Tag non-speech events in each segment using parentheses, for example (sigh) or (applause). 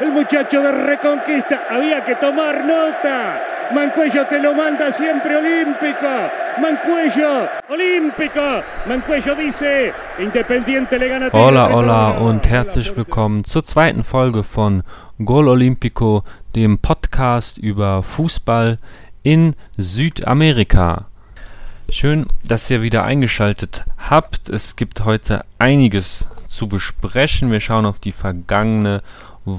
el muchacho de Reconquista. Había que tomar nota. Mancuello te lo manda siempre olímpico. Mancuello, olímpico. Mancuello dice, Independiente le gana. Hola, hola und herzlich willkommen zur zweiten Folge von Gol Olympico, dem Podcast über Fußball in Südamerika. Schön, dass ihr wieder eingeschaltet habt. Es gibt heute einiges zu besprechen. Wir schauen auf die vergangene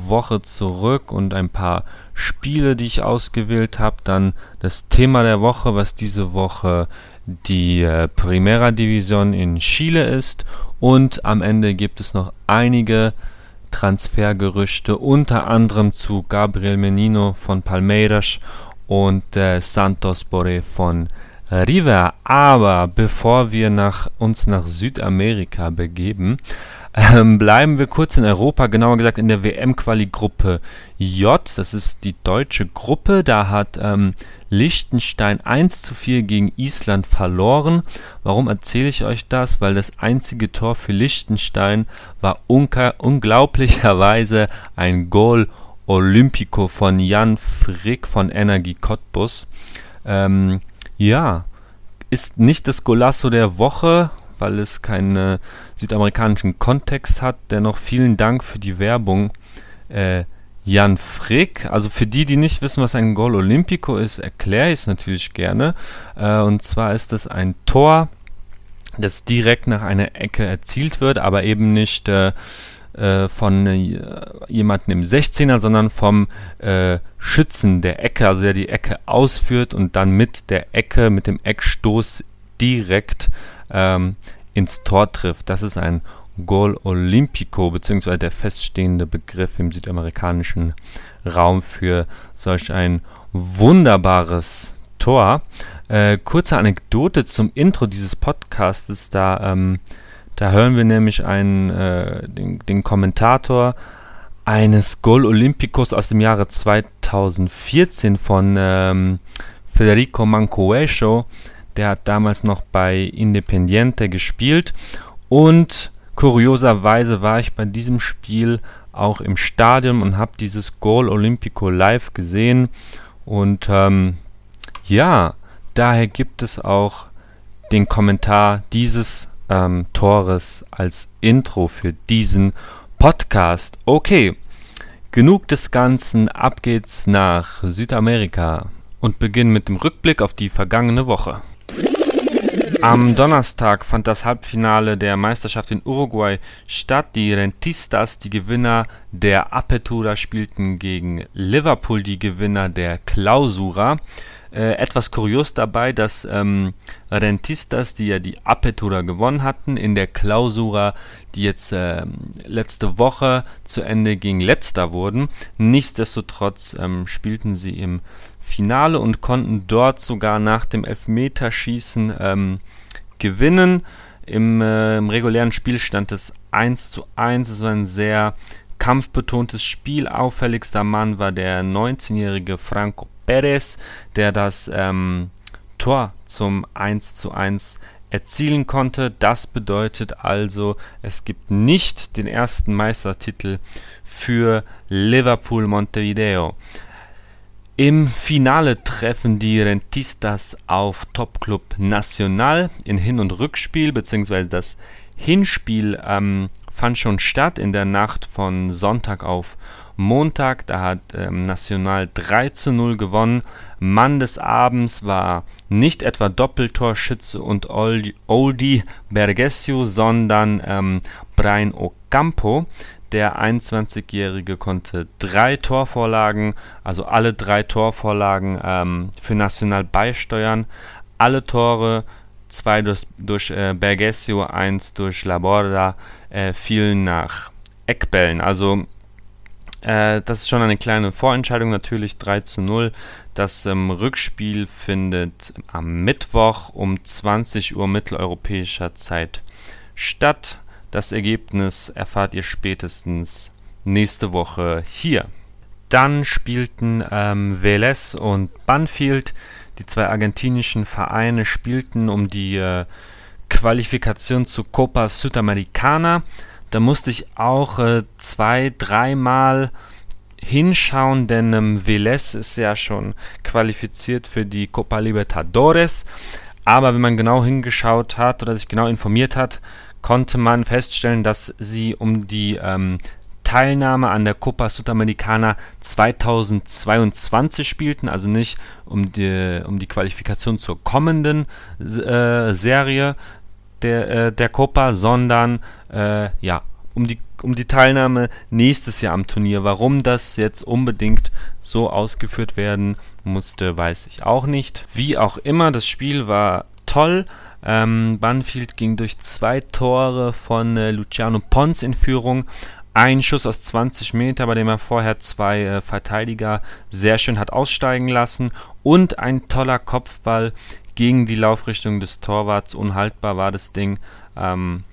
Woche zurück und ein paar Spiele, die ich ausgewählt habe. Dann das Thema der Woche, was diese Woche die äh, Primera Division in Chile ist. Und am Ende gibt es noch einige Transfergerüchte, unter anderem zu Gabriel Menino von Palmeiras und äh, Santos Boré von River. Aber bevor wir nach, uns nach Südamerika begeben, ähm, bleiben wir kurz in Europa, genauer gesagt in der WM-Quali-Gruppe J. Das ist die deutsche Gruppe. Da hat ähm, Liechtenstein 1 zu 4 gegen Island verloren. Warum erzähle ich euch das? Weil das einzige Tor für Liechtenstein war unglaublicherweise ein Goal Olympico von Jan Frick von Energie Cottbus. Ähm, ja, ist nicht das Golasso der Woche, weil es keinen südamerikanischen Kontext hat. Dennoch vielen Dank für die Werbung, äh, Jan Frick. Also für die, die nicht wissen, was ein Gol Olympico ist, erkläre ich es natürlich gerne. Äh, und zwar ist es ein Tor, das direkt nach einer Ecke erzielt wird, aber eben nicht äh, von äh, jemandem im 16er, sondern vom äh, Schützen der Ecke, also der die Ecke ausführt und dann mit der Ecke, mit dem Eckstoß direkt ähm, ins Tor trifft. Das ist ein Gol Olympico, beziehungsweise der feststehende Begriff im südamerikanischen Raum für solch ein wunderbares Tor. Äh, kurze Anekdote zum Intro dieses Podcasts, da ähm, da hören wir nämlich einen, äh, den, den Kommentator eines Gol Olympicos aus dem Jahre 2014 von ähm, Federico Mancoecho. Der hat damals noch bei Independiente gespielt und kurioserweise war ich bei diesem Spiel auch im Stadion und habe dieses Gol Olympico live gesehen und ähm, ja, daher gibt es auch den Kommentar dieses ähm, Tores als Intro für diesen Podcast. Okay, genug des Ganzen, ab geht's nach Südamerika und beginnen mit dem Rückblick auf die vergangene Woche. Am Donnerstag fand das Halbfinale der Meisterschaft in Uruguay statt. Die Rentistas, die Gewinner der Apertura, spielten gegen Liverpool, die Gewinner der Clausura. Äh, etwas kurios dabei, dass ähm, Rentistas, die ja die Apertura gewonnen hatten, in der Clausura, die jetzt äh, letzte Woche zu Ende ging, letzter wurden. Nichtsdestotrotz ähm, spielten sie im Finale und konnten dort sogar nach dem Elfmeterschießen ähm, gewinnen. Im, äh, Im regulären Spiel stand es 1 zu 1. Es war ein sehr kampfbetontes Spiel. Auffälligster Mann war der 19-jährige Franco Perez, der das ähm, Tor zum 1 zu 1 erzielen konnte. Das bedeutet also, es gibt nicht den ersten Meistertitel für Liverpool Montevideo. Im Finale treffen die Rentistas auf Topclub Nacional in Hin- und Rückspiel, beziehungsweise das Hinspiel ähm, fand schon statt in der Nacht von Sonntag auf Montag. Da hat ähm, Nacional 3 zu 0 gewonnen. Mann des Abends war nicht etwa Doppeltorschütze und Oldie Bergesio, sondern ähm, Brian Ocampo. Der 21-Jährige konnte drei Torvorlagen, also alle drei Torvorlagen ähm, für Nacional beisteuern. Alle Tore, zwei durch, durch äh, Bergesio, eins durch Laborda, äh, fielen nach Eckbällen. Also äh, das ist schon eine kleine Vorentscheidung, natürlich 3 zu 0. Das ähm, Rückspiel findet am Mittwoch um 20 Uhr mitteleuropäischer Zeit statt. Das Ergebnis erfahrt ihr spätestens nächste Woche hier. Dann spielten ähm, Vélez und Banfield, die zwei argentinischen Vereine, spielten um die äh, Qualifikation zu Copa Sudamericana da musste ich auch äh, zwei, dreimal hinschauen, denn ähm, Velez ist ja schon qualifiziert für die Copa Libertadores. Aber wenn man genau hingeschaut hat oder sich genau informiert hat, konnte man feststellen, dass sie um die ähm, Teilnahme an der Copa Sudamericana 2022 spielten, also nicht um die, um die Qualifikation zur kommenden äh, Serie der, äh, der Copa, sondern äh, ja, um die, um die Teilnahme nächstes Jahr am Turnier. Warum das jetzt unbedingt so ausgeführt werden musste, weiß ich auch nicht. Wie auch immer, das Spiel war toll. Ähm, Banfield ging durch zwei Tore von äh, Luciano Pons in Führung. Ein Schuss aus 20 Meter, bei dem er vorher zwei äh, Verteidiger sehr schön hat aussteigen lassen. Und ein toller Kopfball gegen die Laufrichtung des Torwarts. Unhaltbar war das Ding. Ähm,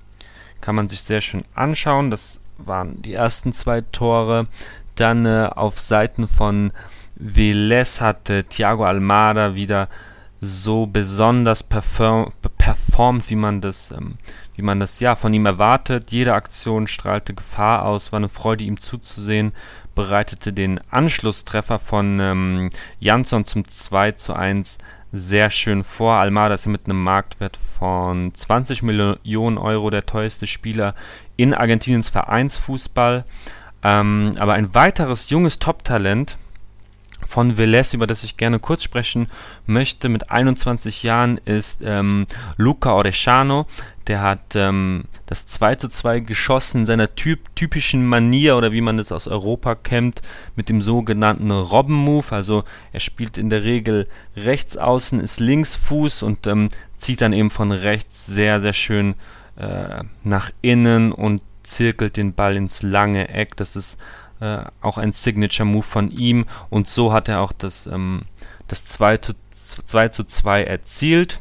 kann man sich sehr schön anschauen. Das waren die ersten zwei Tore. Dann äh, auf Seiten von Velez hatte Thiago Almada wieder so besonders perform performt, wie man das, ähm, wie man das ja von ihm erwartet. Jede Aktion strahlte Gefahr aus, war eine Freude, ihm zuzusehen, bereitete den Anschlusstreffer von ähm, Jansson zum 2 zu 1 sehr schön vor. Almada ist mit einem Marktwert von 20 Millionen Euro der teuerste Spieler in Argentiniens Vereinsfußball. Ähm, aber ein weiteres junges Top-Talent von Velez, über das ich gerne kurz sprechen möchte, mit 21 Jahren, ist ähm, Luca Orechano. Der hat ähm, das 2 zu 2 geschossen in seiner typ typischen Manier oder wie man es aus Europa kennt, mit dem sogenannten Robben-Move. Also er spielt in der Regel rechts außen, ist Linksfuß und ähm, zieht dann eben von rechts sehr, sehr schön äh, nach innen und zirkelt den Ball ins lange Eck. Das ist äh, auch ein Signature-Move von ihm und so hat er auch das, ähm, das 2 zu 2, zu 2 erzielt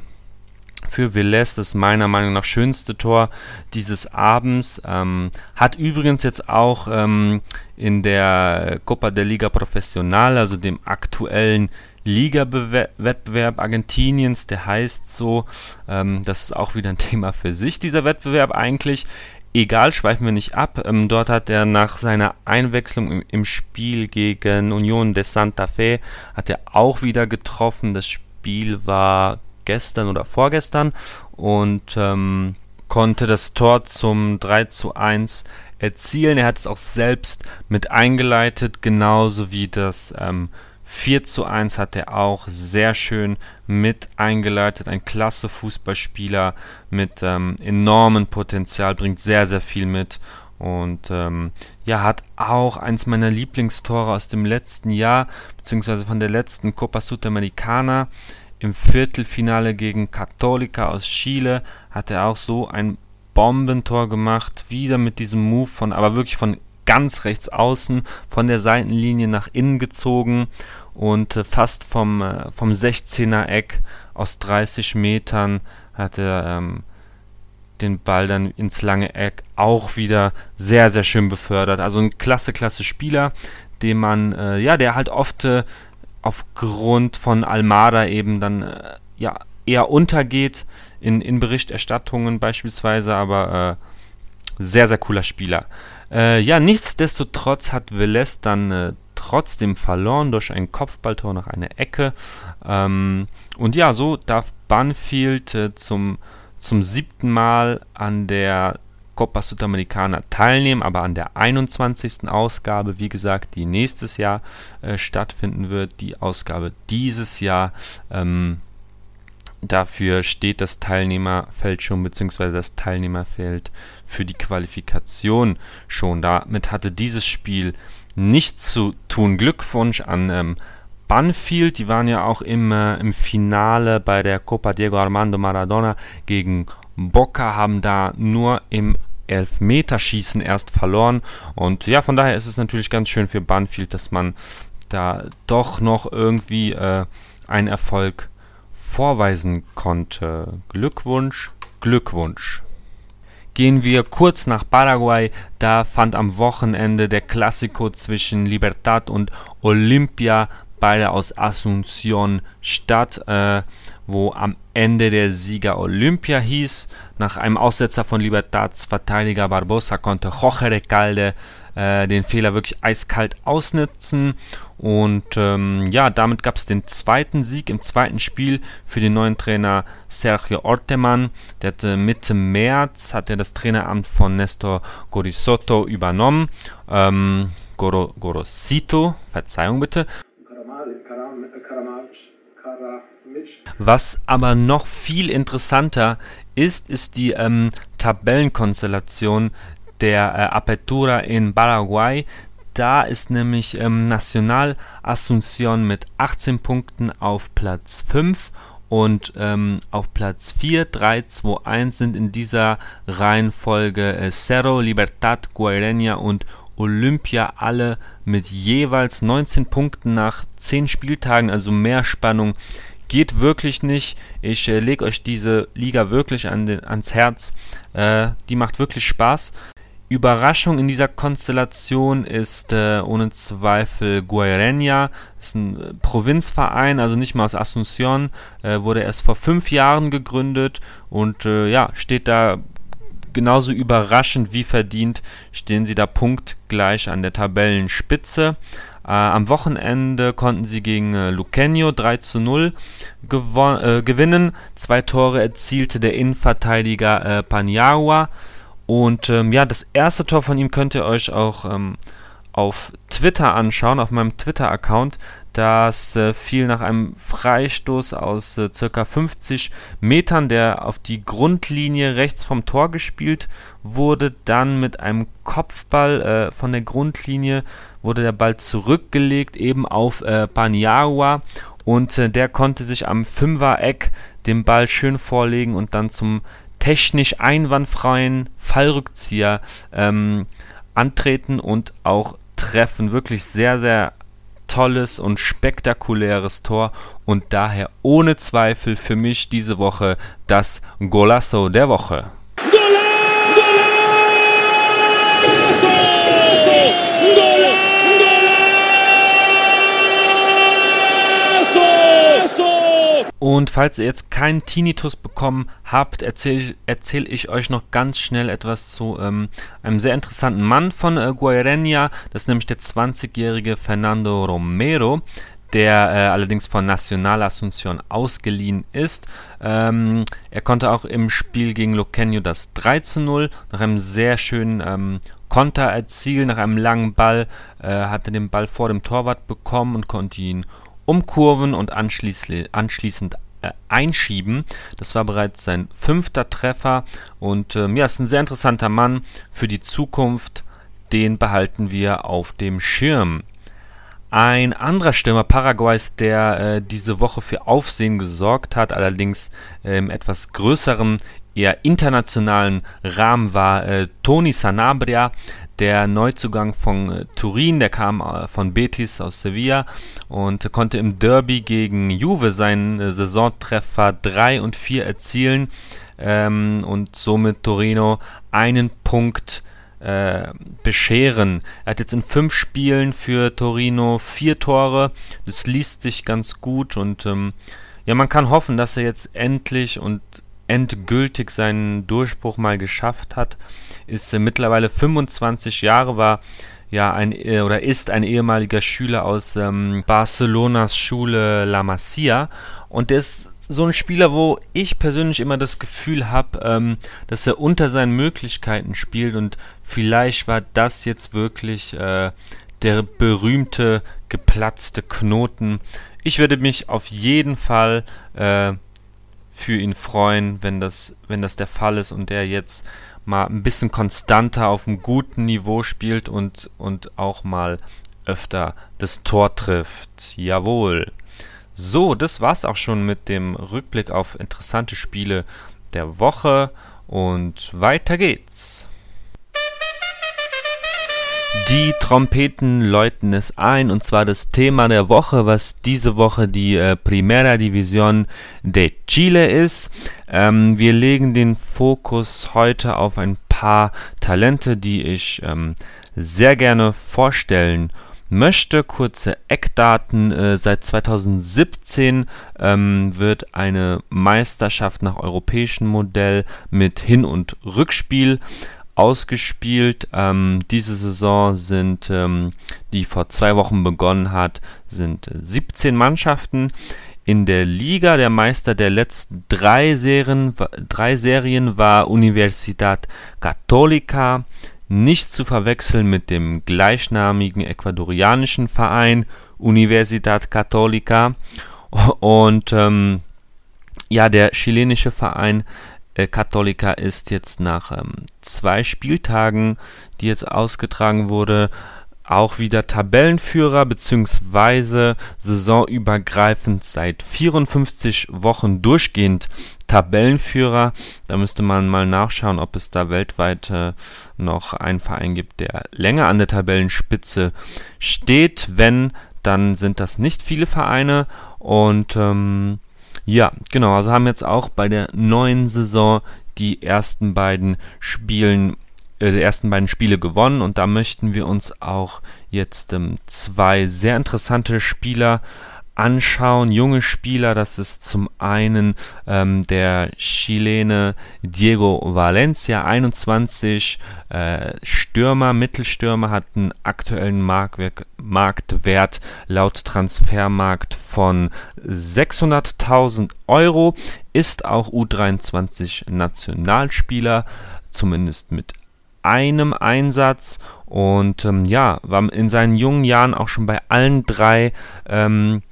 für Velez das meiner Meinung nach schönste Tor dieses Abends. Ähm, hat übrigens jetzt auch ähm, in der Copa de Liga Profesional, also dem aktuellen Liga-Wettbewerb Argentiniens, der heißt so, ähm, das ist auch wieder ein (laughs) Thema für sich, dieser Wettbewerb eigentlich. Egal, schweifen wir nicht ab. Ähm, dort hat er nach seiner Einwechslung im, im, Spiel gegen Union de Santa Fe hat er auch wieder getroffen. Das Spiel war gestern oder vorgestern und ähm, konnte das Tor zum 3 zu 1 erzielen. Er hat es auch selbst mit eingeleitet, genauso wie das ähm, 4 zu 1 hat er auch sehr schön mit eingeleitet. Ein klasse Fußballspieler mit ähm, enormem Potenzial, bringt sehr, sehr viel mit. Und ähm, ja, hat auch eins meiner Lieblingstore aus dem letzten Jahr, beziehungsweise von der letzten Copa Sudamericana im Viertelfinale gegen Católica aus Chile, hat er auch so ein Bombentor gemacht. Wieder mit diesem Move von, aber wirklich von ganz rechts außen von der Seitenlinie nach innen gezogen und äh, fast vom, äh, vom 16er Eck aus 30 Metern hat er ähm, den Ball dann ins lange Eck auch wieder sehr, sehr schön befördert. Also ein klasse, klasse Spieler, den man, äh, ja, der halt oft äh, aufgrund von Almada eben dann äh, ja eher untergeht in, in Berichterstattungen beispielsweise, aber äh, sehr, sehr cooler Spieler. Äh, ja, nichtsdestotrotz hat Velez dann äh, trotzdem verloren durch ein Kopfballtor nach einer Ecke. Ähm, und ja, so darf Banfield äh, zum, zum siebten Mal an der Copa Sudamericana teilnehmen, aber an der 21. Ausgabe, wie gesagt, die nächstes Jahr äh, stattfinden wird. Die Ausgabe dieses Jahr ähm, Dafür steht das Teilnehmerfeld schon, beziehungsweise das Teilnehmerfeld für die Qualifikation schon. Damit hatte dieses Spiel nichts zu tun. Glückwunsch an ähm, Banfield, die waren ja auch im, äh, im Finale bei der Copa Diego Armando Maradona gegen Boca, haben da nur im Elfmeterschießen erst verloren. Und ja, von daher ist es natürlich ganz schön für Banfield, dass man da doch noch irgendwie äh, einen Erfolg vorweisen konnte. Glückwunsch, Glückwunsch. Gehen wir kurz nach Paraguay, da fand am Wochenende der Klassiko zwischen Libertad und Olimpia, beide aus Asunción, statt, äh, wo am Ende der Sieger Olympia hieß. Nach einem Aussetzer von Libertads Verteidiger Barbosa konnte Jorge Recalde äh, den Fehler wirklich eiskalt ausnutzen. Und ähm, ja, damit gab es den zweiten Sieg im zweiten Spiel für den neuen Trainer Sergio Orteman. Der hatte Mitte März hat er das Traineramt von Nestor Gorisotto übernommen. Ähm, Goro, Gorosito, Verzeihung bitte. Was aber noch viel interessanter ist, ist die ähm, Tabellenkonstellation der äh, Apertura in Paraguay. Da ist nämlich ähm, Nacional Asunción mit 18 Punkten auf Platz 5 und ähm, auf Platz 4, 3, 2, 1 sind in dieser Reihenfolge äh, Cerro, Libertad, Guaireña und Olympia alle mit jeweils 19 Punkten nach 10 Spieltagen, also mehr Spannung geht wirklich nicht. Ich äh, lege euch diese Liga wirklich an den, ans Herz. Äh, die macht wirklich Spaß. Überraschung in dieser Konstellation ist äh, ohne Zweifel Guaireña. Ist ein äh, Provinzverein, also nicht mal aus Asunción. Äh, wurde erst vor fünf Jahren gegründet und äh, ja, steht da genauso überraschend wie verdient. Stehen sie da punktgleich an der Tabellenspitze. Äh, am Wochenende konnten sie gegen äh, Luqueño 3 zu 0 äh, gewinnen. Zwei Tore erzielte der Innenverteidiger äh, Paniagua. Und ähm, ja, das erste Tor von ihm könnt ihr euch auch ähm, auf Twitter anschauen, auf meinem Twitter-Account. Das äh, fiel nach einem Freistoß aus äh, circa 50 Metern, der auf die Grundlinie rechts vom Tor gespielt wurde. Dann mit einem Kopfball äh, von der Grundlinie wurde der Ball zurückgelegt, eben auf äh, Paniagua. Und äh, der konnte sich am Fünfer-Eck den Ball schön vorlegen und dann zum technisch einwandfreien Fallrückzieher ähm, antreten und auch treffen. Wirklich sehr, sehr tolles und spektakuläres Tor und daher ohne Zweifel für mich diese Woche das Golasso der Woche. Und falls ihr jetzt keinen Tinnitus bekommen habt, erzähle erzähl ich euch noch ganz schnell etwas zu ähm, einem sehr interessanten Mann von äh, Guaireña. Das ist nämlich der 20-jährige Fernando Romero, der äh, allerdings von Nacional Asunción ausgeliehen ist. Ähm, er konnte auch im Spiel gegen Loqueño das 3 zu 0 nach einem sehr schönen ähm, Konter erzielen, nach einem langen Ball, äh, hatte den Ball vor dem Torwart bekommen und konnte ihn umkurven und anschließend äh, einschieben. Das war bereits sein fünfter Treffer und ähm, ja, ist ein sehr interessanter Mann für die Zukunft. Den behalten wir auf dem Schirm. Ein anderer Stürmer Paraguays, der äh, diese Woche für Aufsehen gesorgt hat, allerdings äh, im etwas größeren, eher internationalen Rahmen war äh, Toni Sanabria, der Neuzugang von äh, Turin, der kam äh, von Betis aus Sevilla und konnte im Derby gegen Juve seinen äh, Saisontreffer 3 und 4 erzielen ähm, und somit Torino einen Punkt äh, bescheren. Er hat jetzt in fünf Spielen für Torino vier Tore. Das liest sich ganz gut und ähm, ja, man kann hoffen, dass er jetzt endlich und endgültig seinen Durchbruch mal geschafft hat. Ist äh, mittlerweile 25 Jahre, war ja ein äh, oder ist ein ehemaliger Schüler aus ähm, Barcelonas Schule La Masia und der ist so ein Spieler, wo ich persönlich immer das Gefühl habe, ähm, dass er unter seinen Möglichkeiten spielt und vielleicht war das jetzt wirklich äh, der berühmte geplatzte Knoten. Ich würde mich auf jeden Fall äh, für ihn freuen, wenn das, wenn das der Fall ist und der jetzt mal ein bisschen konstanter auf einem guten Niveau spielt und, und auch mal öfter das Tor trifft. Jawohl. So, das war's auch schon mit dem Rückblick auf interessante Spiele der Woche und weiter geht's. Die Trompeten läuten es ein, und zwar das Thema der Woche, was diese Woche die äh, Primera División de Chile ist. Ähm, wir legen den Fokus heute auf ein paar Talente, die ich ähm, sehr gerne vorstellen möchte. Kurze Eckdaten. Äh, seit 2017 ähm, wird eine Meisterschaft nach europäischem Modell mit Hin- und Rückspiel ausgespielt. Ähm, diese Saison sind, ähm, die vor zwei Wochen begonnen hat, sind 17 Mannschaften in der Liga. Der Meister der letzten drei Serien, drei Serien war Universidad Católica, nicht zu verwechseln mit dem gleichnamigen ecuadorianischen Verein Universidad Católica. Und ähm, ja, der chilenische Verein äh, Católica ist jetzt nach ähm, zwei Spieltagen, die jetzt ausgetragen wurde, auch wieder Tabellenführer bzw. saisonübergreifend seit 54 Wochen durchgehend Tabellenführer. Da müsste man mal nachschauen, ob es da weltweit äh, noch einen Verein gibt, der länger an der Tabellenspitze steht. Wenn, dann sind das nicht viele Vereine und ähm, ja, genau, also haben jetzt auch bei der neuen Saison die ersten beiden Spielen äh, die ersten beiden Spiele gewonnen und da möchten wir uns auch jetzt ähm, zwei sehr interessante Spieler anschauen, junge Spieler, das ist zum einen ähm, der Chilene Diego Valencia, 21, äh, Stürmer, Mittelstürmer, hat einen aktuellen Marktwert, Marktwert laut Transfermarkt von 600.000 Euro, ist auch U23 Nationalspieler, zumindest mit einem Einsatz. Und ähm, ja, war in seinen jungen Jahren auch schon bei allen drei ähm,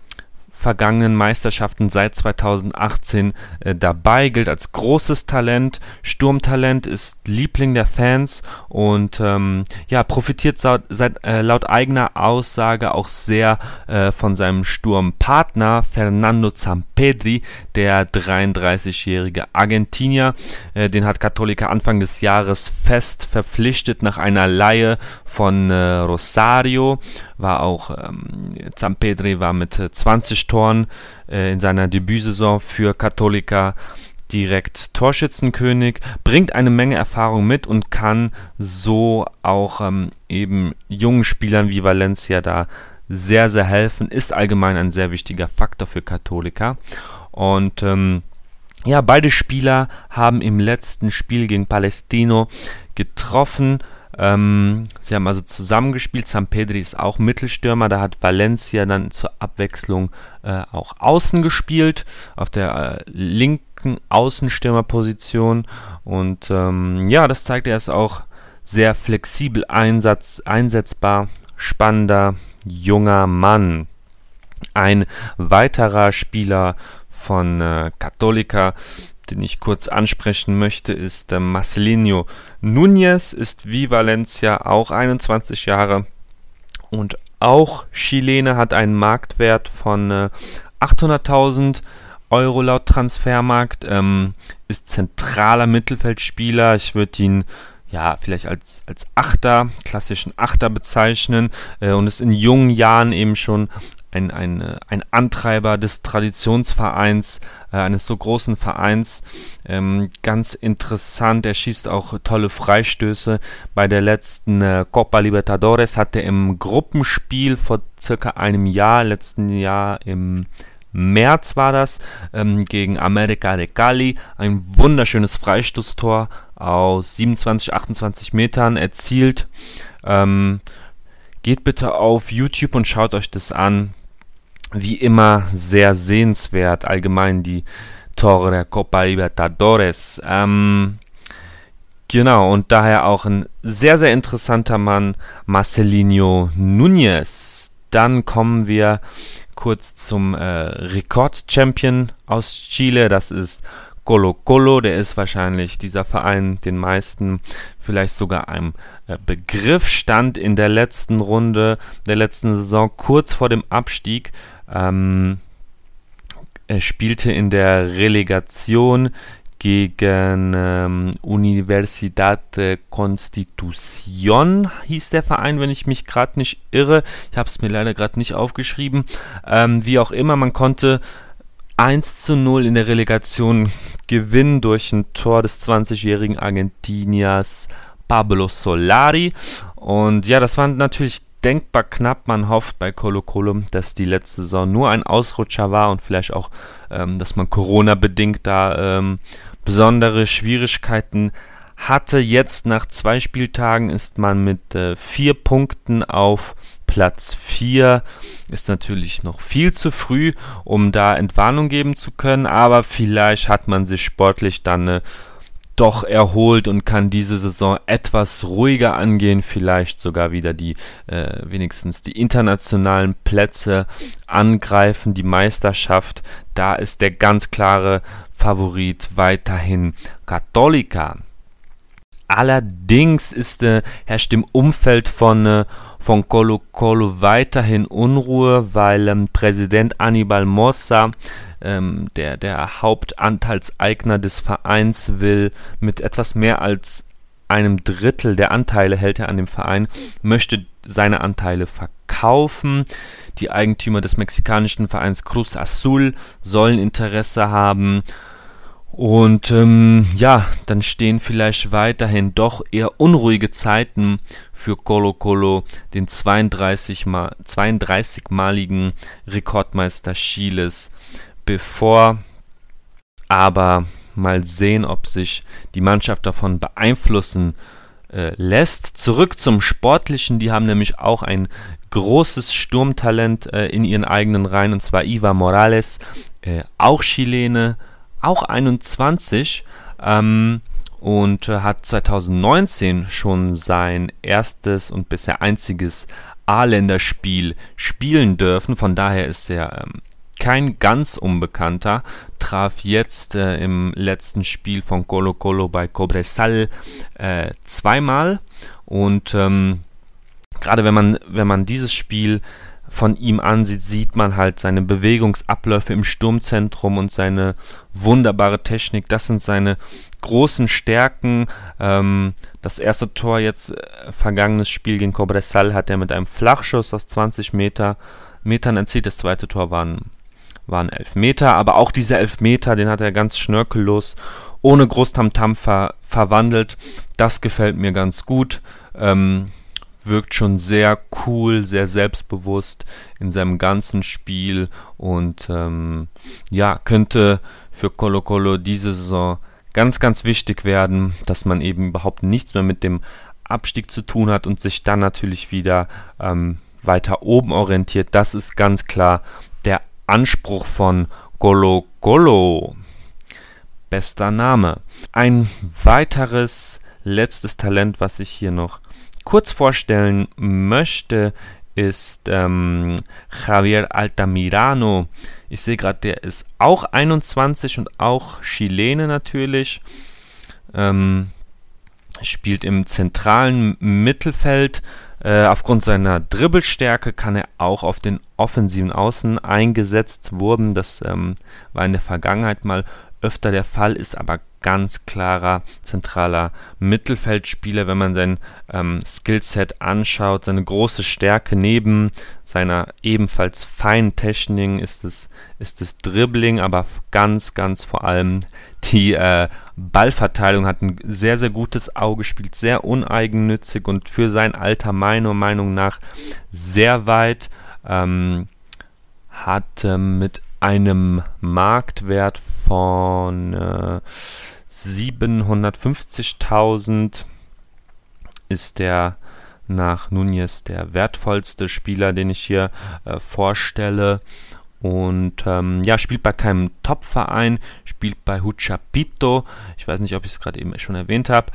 vergangenen Meisterschaften seit 2018 äh, dabei, gilt als großes Talent, Sturmtalent, ist Liebling der Fans und ähm, ja, profitiert seit, seit, äh, laut eigener Aussage auch sehr äh, von seinem Sturmpartner Fernando Zampedri, der 33-jährige Argentinier. Äh, den hat Católica Anfang des Jahres fest verpflichtet nach einer Laie von äh, Rosario, war auch ähm, Zampedri war mit 20 äh, Toren äh, in seiner Debütsaison für Católica direkt Torschützenkönig, bringt eine Menge Erfahrung mit und kann so auch ähm, eben jungen Spielern wie Valencia da sehr, sehr helfen, ist allgemein ein sehr wichtiger Faktor für Católica. Und ähm, ja, beide Spieler haben im letzten Spiel gegen Palestino getroffen. Ähm, sie haben also zusammengespielt. San Pedri ist auch Mittelstürmer. Da hat Valencia dann zur Abwechslung äh, auch außen gespielt, auf der äh, linken Außenstürmerposition. Und ähm, ja, das zeigt, er ist auch sehr flexibel einsatz, einsetzbar, spannender, junger Mann. Ein weiterer Spieler von äh, Católica, den ich kurz ansprechen möchte, ist äh, Marcelinho Núñez, ist wie Valencia auch 21 Jahre und auch Chilene, hat einen Marktwert von äh, 800.000 Euro laut Transfermarkt, ähm, ist zentraler Mittelfeldspieler. Ich würde ihn ja, vielleicht als, als Achter, klassischen Achter bezeichnen äh, und ist in jungen Jahren eben schon ein, ein, ein Antreiber des Traditionsvereins, äh, eines so großen Vereins. Ähm, ganz interessant, er schießt auch tolle Freistöße. Bei der letzten äh, Copa Libertadores hat er im Gruppenspiel vor circa einem Jahr, letzten Jahr im März war das, ähm, gegen America de Cali, ein wunderschönes Freistoßtor aus 27, 28 Metern erzielt. Ähm, geht bitte auf YouTube und schaut euch das an wie immer sehr sehenswert, allgemein die Tore der Copa Libertadores. Ähm, genau, und daher auch ein sehr, sehr interessanter Mann, Marcelinho Núñez. Dann kommen wir kurz zum äh, Rekord-Champion aus Chile, das ist Colo Colo, der ist wahrscheinlich dieser Verein den meisten vielleicht sogar einem äh, Begriff, stand in der letzten Runde der letzten Saison kurz vor dem Abstieg ähm, er spielte in der Relegation gegen ähm, Universidad Constitución hieß der Verein, wenn ich mich gerade nicht irre. Ich habe es mir leider gerade nicht aufgeschrieben. Ähm, wie auch immer, man konnte 1 zu 0 in der Relegation gewinnen durch ein Tor des 20-jährigen Argentiniers Pablo Solari. Und ja, das war natürlich denkbar knapp. Man hofft bei Colo Colo, dass die letzte Saison nur ein Ausrutscher war und vielleicht auch, ähm, dass man Corona-bedingt da ähm, besondere Schwierigkeiten hatte. Jetzt nach zwei Spieltagen ist man mit äh, vier Punkten auf Platz 4. Ist natürlich noch viel zu früh, um da Entwarnung geben zu können, aber vielleicht hat man sich sportlich dann äh, doch erholt und kann diese Saison etwas ruhiger angehen, vielleicht sogar wieder die äh, wenigstens die internationalen Plätze angreifen, die Meisterschaft. Da ist der ganz klare Favorit weiterhin Católica. Allerdings ist, äh, herrscht im Umfeld von, äh, von Colo Colo weiterhin Unruhe, weil ähm, Präsident Anibal Mossa, ähm, der, der Hauptanteilseigner des Vereins, will mit etwas mehr als einem Drittel der Anteile hält er an dem Verein, möchte seine Anteile verkaufen. Die Eigentümer des mexikanischen Vereins Cruz Azul sollen Interesse haben. Und ähm, ja, dann stehen vielleicht weiterhin doch eher unruhige Zeiten für Colo Colo, den 32-maligen 32 Rekordmeister Chiles, bevor. Aber mal sehen, ob sich die Mannschaft davon beeinflussen äh, lässt. Zurück zum Sportlichen, die haben nämlich auch ein großes Sturmtalent äh, in ihren eigenen Reihen, und zwar Iva Morales, äh, auch Chilene, auch 21 ähm, und äh, hat 2019 schon sein erstes und bisher einziges A-Länderspiel spielen dürfen. Von daher ist er ähm, kein ganz Unbekannter, traf jetzt äh, im letzten Spiel von Colo Colo bei Cobresal äh, zweimal und ähm, gerade wenn man wenn man dieses Spiel von ihm ansieht, sieht man halt seine Bewegungsabläufe im Sturmzentrum und seine wunderbare Technik. Das sind seine großen Stärken. Ähm, das erste Tor jetzt, äh, vergangenes Spiel gegen Cobresal, hat er mit einem Flachschuss aus 20 Meter, Metern erzielt. Das zweite Tor waren, waren elf Meter, aber auch dieser Elfmeter, den hat er ganz schnörkellos, ohne Großtamtam ver verwandelt. Das gefällt mir ganz gut. Ähm, wirkt schon sehr cool, sehr selbstbewusst in seinem ganzen Spiel und ähm, ja, könnte für Colo Colo diese Saison ganz, ganz wichtig werden, dass man eben überhaupt nichts mehr mit dem Abstieg zu tun hat und sich dann natürlich wieder ähm, weiter oben orientiert. Das ist ganz klar Anspruch von Colo Colo. Bester Name. Ein weiteres letztes Talent, was ich hier noch kurz vorstellen möchte, ist ähm, Javier Altamirano. Ich sehe gerade, der ist auch 21 und auch Chilene natürlich. Ähm, spielt im zentralen Mittelfeld. Äh, aufgrund seiner Dribbelstärke kann er auch auf den offensiven Außen eingesetzt wurden. Das ähm, war in der Vergangenheit mal öfter der Fall, ist aber ganz klarer zentraler Mittelfeldspieler, wenn man sein ähm, Skillset anschaut. Seine große Stärke neben seiner ebenfalls feinen Technik ist es, ist es Dribbling, aber ganz, ganz vor allem die äh, Ballverteilung hat ein sehr, sehr gutes Auge, spielt sehr uneigennützig und für sein Alter meiner Meinung nach sehr weit. Ähm, hat äh, mit einem Marktwert von äh, 750.000 ist der nach Nunez der wertvollste Spieler, den ich hier äh, vorstelle. Und ähm, ja, spielt bei keinem Top-Verein, spielt bei Huchapito. Ich weiß nicht, ob ich es gerade eben schon erwähnt habe.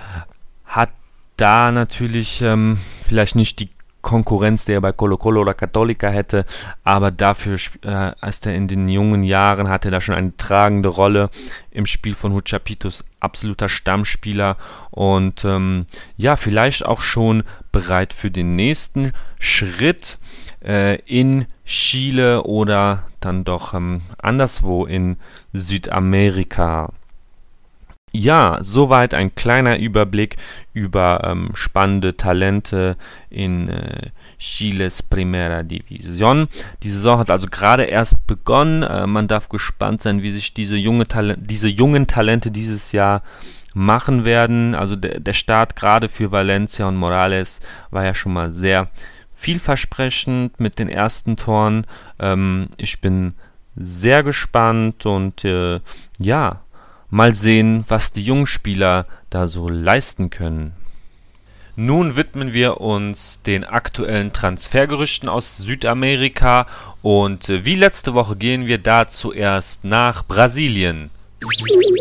Hat da natürlich ähm, vielleicht nicht die Konkurrenz, der er bei Colo Colo oder Católica hätte, aber dafür äh, ist er in den jungen Jahren, hatte er da schon eine tragende Rolle im Spiel von Huchapitos, absoluter Stammspieler und ähm, ja, vielleicht auch schon bereit für den nächsten Schritt äh, in Chile oder dann doch ähm, anderswo in Südamerika. Ja, soweit ein kleiner Überblick über ähm, spannende Talente in äh, Chiles Primera División. Die Saison hat also gerade erst begonnen. Äh, man darf gespannt sein, wie sich diese, junge diese jungen Talente dieses Jahr machen werden. Also der, der Start gerade für Valencia und Morales war ja schon mal sehr vielversprechend mit den ersten Toren. Ähm, ich bin sehr gespannt und äh, ja, mal sehen, was die jungen Spieler da so leisten können. Nun widmen wir uns den aktuellen Transfergerüchten aus Südamerika und äh, wie letzte Woche gehen wir da zuerst nach Brasilien.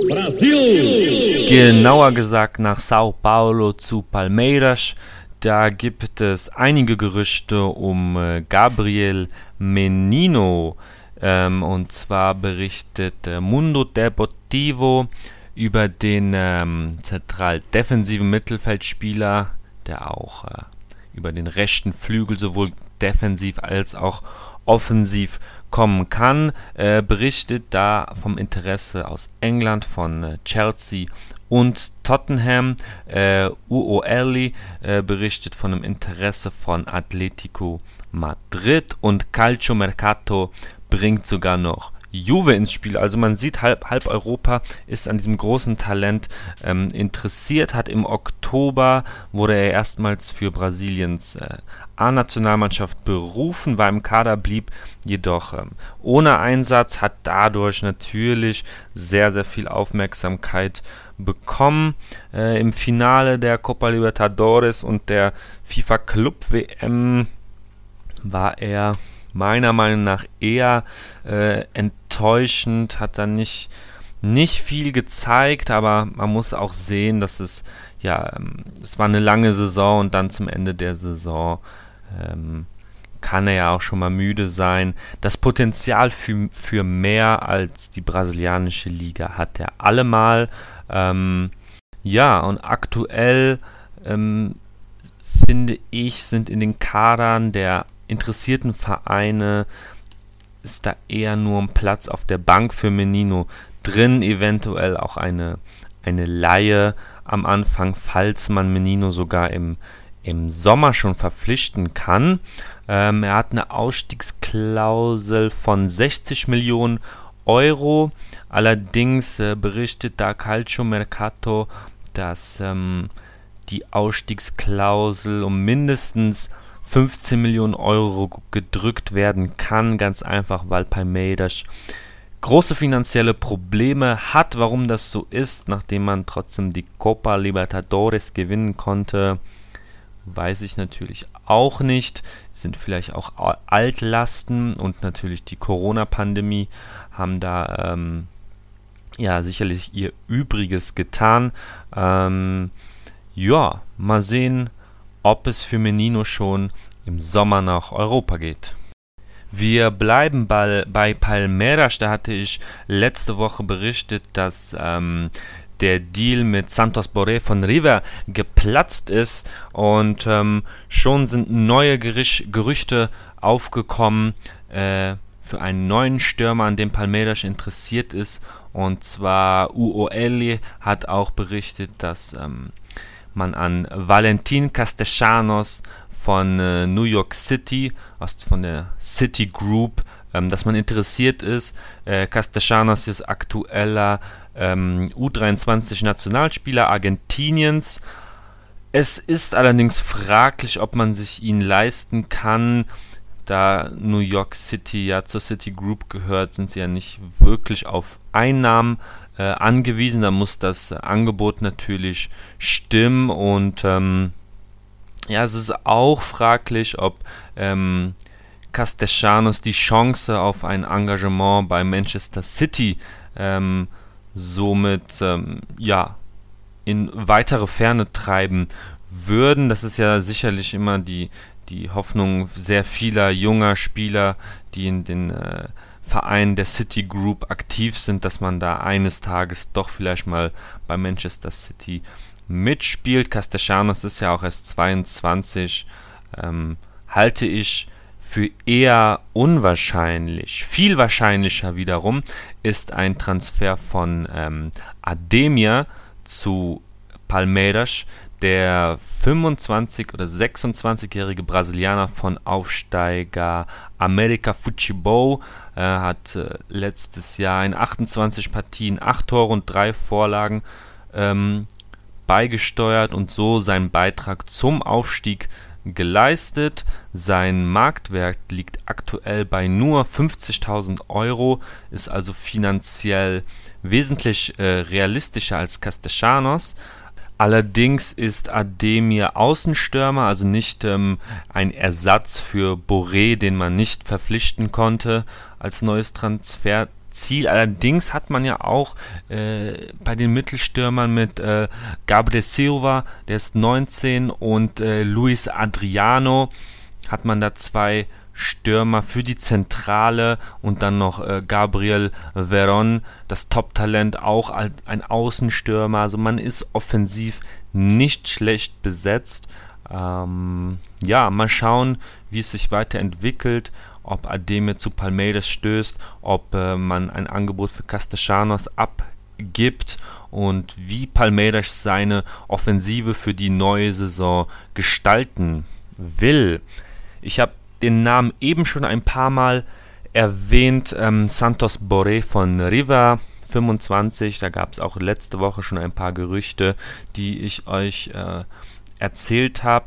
Brasil! Genauer gesagt nach Sao Paulo zu Palmeiras. Da gibt es einige Gerüchte um äh, Gabriel Menino. Ähm, und zwar berichtet äh, Mundo Deportivo über den ähm, zentral defensiven Mittelfeldspieler der auch äh, über den rechten Flügel sowohl defensiv als auch offensiv kommen kann, äh, berichtet da vom Interesse aus England von äh, Chelsea und Tottenham. Äh, UOL äh, berichtet von dem Interesse von Atletico Madrid und Calcio Mercato bringt sogar noch Juve ins Spiel. Also man sieht, halb, halb Europa ist an diesem großen Talent ähm, interessiert. Hat im Oktober wurde er erstmals für Brasiliens äh, A-Nationalmannschaft berufen, war im Kader, blieb jedoch ähm, ohne Einsatz, hat dadurch natürlich sehr, sehr viel Aufmerksamkeit bekommen. Äh, Im Finale der Copa Libertadores und der FIFA Club WM war er meiner Meinung nach eher äh, enttäuschend, hat dann nicht, nicht viel gezeigt, aber man muss auch sehen, dass es, ja, ähm, es war eine lange Saison und dann zum Ende der Saison ähm, kann er ja auch schon mal müde sein. Das Potenzial für, für mehr als die brasilianische Liga hat er allemal. Ähm, ja, und aktuell ähm, finde ich, sind in den Kadern der interessierten Vereine ist da eher nur ein Platz auf der Bank für Menino drin, eventuell auch eine, eine Laie am Anfang, falls man Menino sogar im, im Sommer schon verpflichten kann. Ähm, er hat eine Ausstiegsklausel von 60 Millionen Euro. Allerdings äh, berichtet da Calcio Mercato, dass ähm, die Ausstiegsklausel um mindestens 15 Millionen Euro gedrückt werden kann, ganz einfach, weil Palmeiras große finanzielle Probleme hat. Warum das so ist, nachdem man trotzdem die Copa Libertadores gewinnen konnte, weiß ich natürlich auch nicht. Es sind vielleicht auch Altlasten und natürlich die Corona-Pandemie haben da ähm, ja sicherlich ihr Übriges getan. Ähm, ja, mal sehen, ob es für Menino schon im Sommer nach Europa geht. Wir bleiben bei, Palmeiras. Da hatte ich letzte Woche berichtet, dass ähm, der Deal mit Santos Boré von River geplatzt ist und ähm, schon sind neue Gericht, Gerüchte aufgekommen äh, für einen neuen Stürmer, an dem Palmeiras interessiert ist. Und zwar UOL hat auch berichtet, dass ähm, man an Valentin Castellanos von äh, New York City, aus, von der City Group, ähm, dass man interessiert ist. Äh, Castellanos ist aktueller ähm, U23-Nationalspieler Argentiniens. Es ist allerdings fraglich, ob man sich ihn leisten kann. Da New York City ja zur City Group gehört, sind sie ja nicht wirklich auf Einnahmen äh, angewiesen. Da muss das Angebot natürlich stimmen und ähm, ja, es ist auch fraglich, ob ähm, Castellanos die Chance auf ein Engagement bei Manchester City ähm, somit ähm, ja in weitere Ferne treiben würden. Das ist ja sicherlich immer die, die Hoffnung sehr vieler junger Spieler, die in den äh, Vereinen der City Group aktiv sind, dass man da eines Tages doch vielleicht mal bei Manchester City mitspielt. Castellanos ist ja auch erst 22. Ähm, halte ich für eher unwahrscheinlich. Viel wahrscheinlicher wiederum ist ein Transfer von ähm, Ademir zu Palmeiras. Der 25- oder 26-jährige Brasilianer von Aufsteiger America Futebol äh, hat äh, letztes Jahr in 28 Partien 8 Tore und 3 Vorlagen ähm, beigesteuert und so seinen Beitrag zum Aufstieg geleistet. Sein Marktwert liegt aktuell bei nur 50.000 Euro, ist also finanziell wesentlich äh, realistischer als Castellanos. Allerdings ist Ademir Außenstürmer, also nicht ähm, ein Ersatz für Boré, den man nicht verpflichten konnte als neues Transferziel. Allerdings hat man ja auch äh, bei den Mittelstürmern mit äh, Gabriel Silva, der ist 19, und äh, Luis Adriano hat man da zwei Stürmer für die Zentrale und dann noch äh, Gabriel Veron, das Top-Talent, auch ein Außenstürmer. Also man ist offensiv nicht schlecht besetzt. Ähm, ja, mal schauen, wie es sich weiterentwickelt, ob Ademe zu Palmeiras stößt, ob äh, man ein Angebot für Castellanos abgibt und wie Palmeiras seine Offensive für die neue Saison gestalten will. Ich habe den Namen eben schon ein paar Mal erwähnt. Ähm, Santos Boré von River 25. Da gab es auch letzte Woche schon ein paar Gerüchte, die ich euch äh, erzählt habe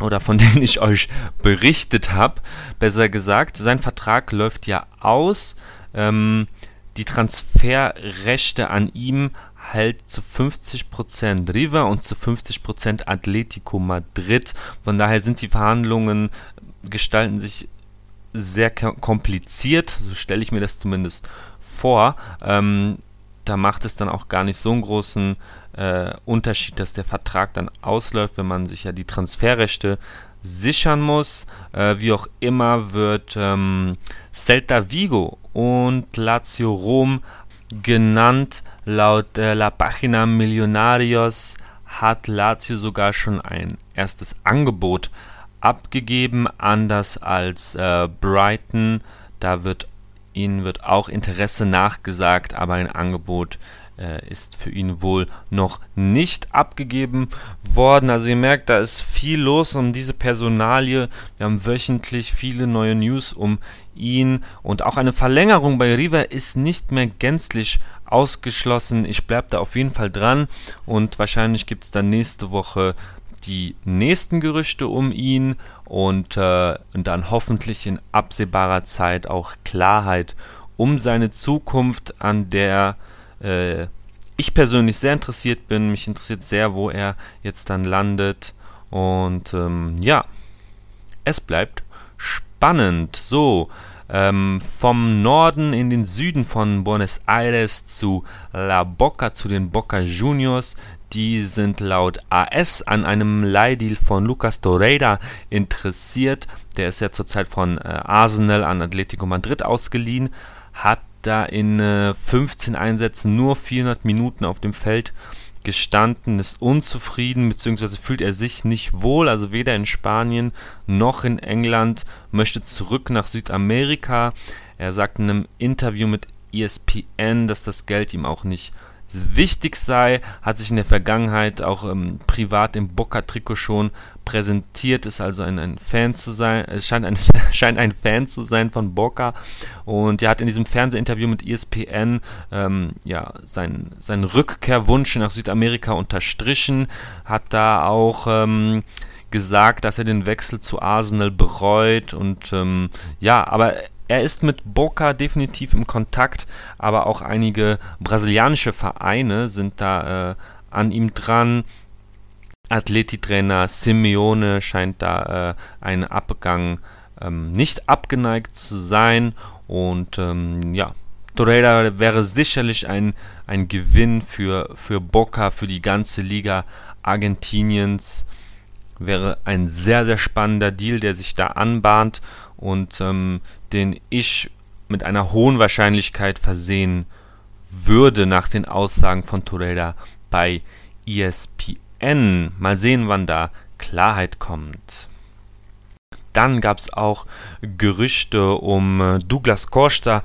oder von (laughs) denen ich euch berichtet habe, besser gesagt. Sein Vertrag läuft ja aus. Ähm, die Transferrechte an ihm hält zu 50% River und zu 50% Atletico Madrid. Von daher sind die Verhandlungen gestalten sich sehr kompliziert, so stelle ich mir das zumindest vor. Ähm, da macht es dann auch gar nicht so einen großen äh, Unterschied, dass der Vertrag dann ausläuft, wenn man sich ja die Transferrechte sichern muss. Äh, wie auch immer wird ähm, Celta Vigo und Lazio Rom genannt. Laut äh, La Pagina Millonarios hat Lazio sogar schon ein erstes Angebot abgegeben, anders als äh, Brighton. Da wird ihnen wird auch Interesse nachgesagt, aber ein Angebot äh, ist für ihn wohl noch nicht abgegeben worden. Also ihr merkt, da ist viel los um diese Personalie. Wir haben wöchentlich viele neue News um ihn und auch eine Verlängerung bei River ist nicht mehr gänzlich ausgeschlossen. Ich bleibe da auf jeden Fall dran und wahrscheinlich gibt es dann nächste Woche die nächsten Gerüchte um ihn und, äh, und dann hoffentlich in absehbarer Zeit auch Klarheit um seine Zukunft, an der äh, ich persönlich sehr interessiert bin. Mich interessiert sehr, wo er jetzt dann landet. Und ähm, ja, es bleibt spannend. So, ähm, vom Norden in den Süden von Buenos Aires zu La Boca, zu den Boca Juniors. Die sind laut AS an einem Leihdeal von Lucas Torreira interessiert. Der ist ja zurzeit von äh, Arsenal an Atletico Madrid ausgeliehen, hat da in äh, 15 Einsätzen nur 400 Minuten auf dem Feld gestanden, ist unzufrieden bzw. fühlt er sich nicht wohl, also weder in Spanien noch in England, möchte zurück nach Südamerika. Er sagt in einem Interview mit ESPN, dass das Geld ihm auch nicht wichtig sei, hat sich in der Vergangenheit auch ähm, privat im Boca-Trikot schon präsentiert, ist also ein, ein Fan zu sein, es scheint ein, (laughs) scheint ein Fan zu sein von Boca. Und er hat in diesem Fernsehinterview mit ESPN ähm, ja, sein, seinen Rückkehrwunsch nach Südamerika unterstrichen, hat da auch ähm, gesagt, dass er den Wechsel zu Arsenal bereut. Und ähm, ja, aber er ist mit Boca definitiv im Kontakt, aber auch einige brasilianische Vereine sind da äh, an ihm dran. Atleti-Trainer Simeone scheint da äh, einen Abgang ähm, nicht abgeneigt zu sein. Und ähm, ja, Torreira wäre sicherlich ein, ein Gewinn für, für Boca, für die ganze Liga Argentiniens. Wäre ein sehr, sehr spannender Deal, der sich da anbahnt und ähm, den ich mit einer hohen Wahrscheinlichkeit versehen würde nach den Aussagen von Torreira bei ESPN. Mal sehen, wann da Klarheit kommt. Dann gab es auch Gerüchte um äh, Douglas Costa,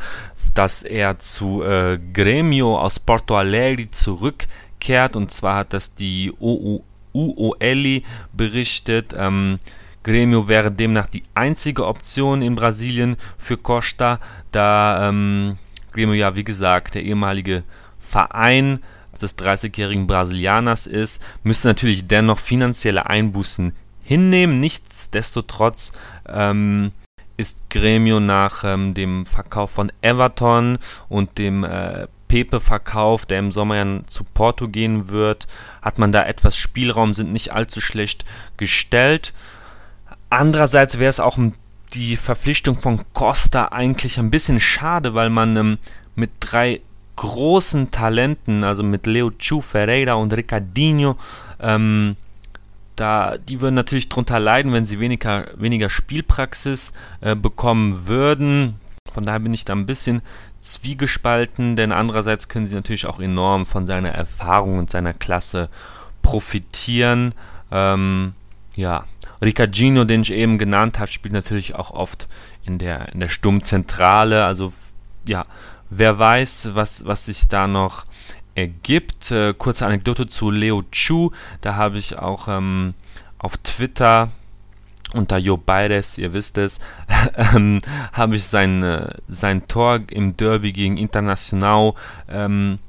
dass er zu äh, Gremio aus Porto Alegre zurückkehrt. Und zwar hat das die UOL berichtet. Ähm, Grêmio wäre demnach die einzige Option in Brasilien für Costa, da ähm, Grêmio ja wie gesagt der ehemalige Verein des 30-jährigen Brasilianers ist, müsste natürlich dennoch finanzielle Einbußen hinnehmen. Nichtsdestotrotz ähm, ist Gremio nach ähm, dem Verkauf von Everton und dem äh, Pepe-Verkauf, der im Sommer ja zu Porto gehen wird, hat man da etwas Spielraum, sind nicht allzu schlecht gestellt. Andererseits wäre es auch die Verpflichtung von Costa eigentlich ein bisschen schade, weil man ähm, mit drei großen Talenten, also mit Leo Chu, Ferreira und Ricardinho, ähm, da, die würden natürlich darunter leiden, wenn sie weniger, weniger Spielpraxis äh, bekommen würden. Von daher bin ich da ein bisschen zwiegespalten, denn andererseits können sie natürlich auch enorm von seiner Erfahrung und seiner Klasse profitieren. Ähm, ja, Ricardino, den ich eben genannt habe, spielt natürlich auch oft in der, in der Sturmzentrale. Also ja, wer weiß, was, was sich da noch ergibt. Äh, kurze Anekdote zu Leo Chu. Da habe ich auch ähm, auf Twitter unter Jo Baires, ihr wisst es, (laughs) ähm, habe ich sein, äh, sein Tor im Derby gegen International ähm,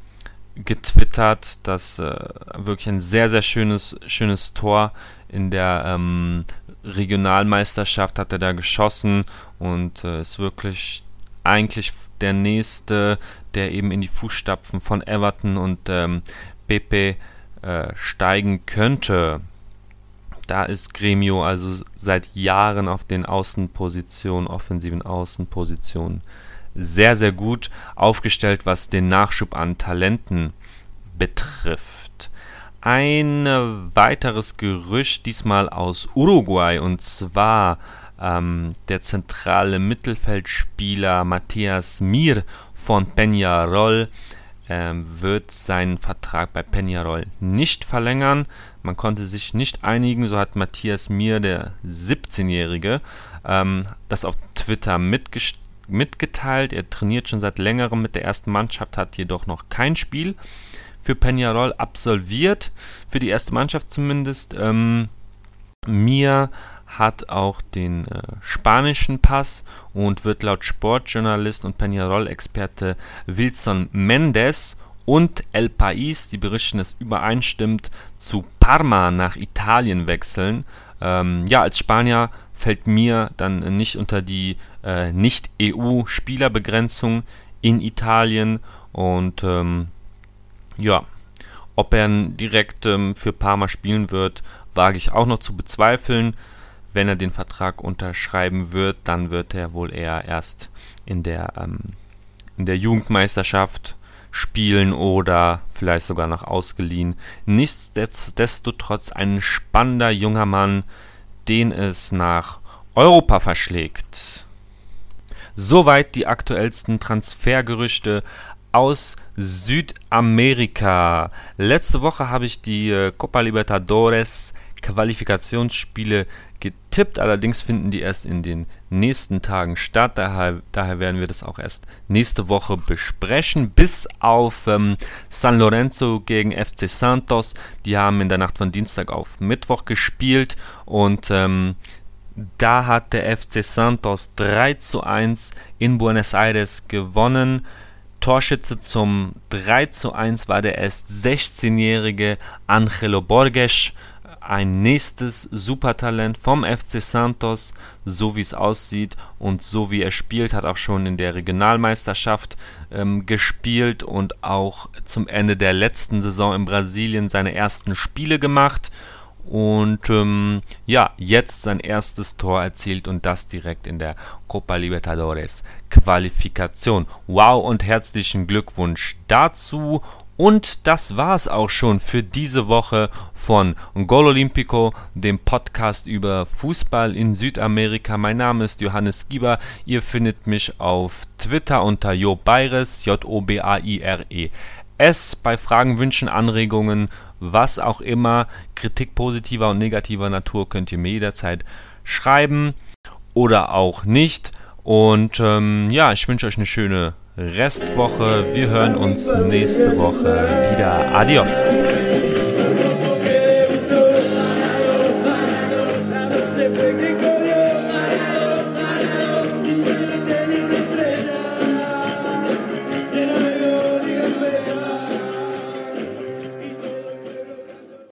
getwittert. Das äh, wirklich ein sehr, sehr schönes, schönes Tor in der ähm, Regionalmeisterschaft hat er da geschossen und äh, ist wirklich eigentlich der nächste, der eben in die Fußstapfen von Everton und ähm, Pepe äh, steigen könnte. Da ist Gremio also seit Jahren auf den Außenpositionen, offensiven Außenpositionen sehr, sehr gut aufgestellt, was den Nachschub an Talenten betrifft. Ein weiteres Gerücht, diesmal aus Uruguay, und zwar ähm, der zentrale Mittelfeldspieler Matthias Mir von Peñarol ähm, wird seinen Vertrag bei Peñarol nicht verlängern. Man konnte sich nicht einigen, so hat Matthias Mir, der 17-Jährige, ähm, das auf Twitter mitgeteilt. Er trainiert schon seit längerem mit der ersten Mannschaft, hat jedoch noch kein Spiel für Peñarol absolviert, für die erste Mannschaft zumindest. Ähm, Mir hat auch den äh, spanischen Pass und wird laut Sportjournalist und Peñarol-Experte Wilson Mendes und El País, die berichten, es übereinstimmt, zu Parma nach Italien wechseln. Ähm, ja, als Spanier fällt mir dann nicht unter die äh, Nicht-EU-Spielerbegrenzung in Italien und ähm, ja, ob er direkt ähm, für Parma spielen wird, wage ich auch noch zu bezweifeln wenn er den Vertrag unterschreiben wird, dann wird er wohl eher erst in der, ähm, in der Jugendmeisterschaft spielen oder vielleicht sogar noch ausgeliehen. Nichtsdestotrotz ein spannender junger Mann, den es nach Europa verschlägt. Soweit die aktuellsten Transfergerüchte aus Südamerika. Letzte Woche habe ich die äh, Copa Libertadores Qualifikationsspiele getippt, allerdings finden die erst in den nächsten Tagen statt. Daher, daher werden wir das auch erst nächste Woche besprechen. Bis auf ähm, San Lorenzo gegen FC Santos. Die haben in der Nacht von Dienstag auf Mittwoch gespielt und ähm, da hat der FC Santos 3 zu 1 in Buenos Aires gewonnen. Torschütze zum 3 zu 1 war der erst 16-jährige Angelo Borges ein nächstes Supertalent vom FC Santos, so wie es aussieht und so wie er spielt, hat auch schon in der Regionalmeisterschaft ähm, gespielt und auch zum Ende der letzten Saison in Brasilien seine ersten Spiele gemacht und ähm, ja, jetzt sein erstes Tor erzielt und das direkt in der Copa Libertadores Qualifikation. Wow und herzlichen Glückwunsch dazu und das war's auch schon für diese Woche von Gol Olimpico, dem Podcast über Fußball in Südamerika. Mein Name ist Johannes Gieber. Ihr findet mich auf Twitter unter Jo Baires, J-O-B-A-I-R-E-S. Bei Fragen, Wünschen, Anregungen, was auch immer, Kritik positiver und negativer Natur könnt ihr mir jederzeit schreiben oder auch nicht. Und ähm, ja, ich wünsche euch eine schöne Restwoche. Wir hören uns nächste Woche wieder. Adios.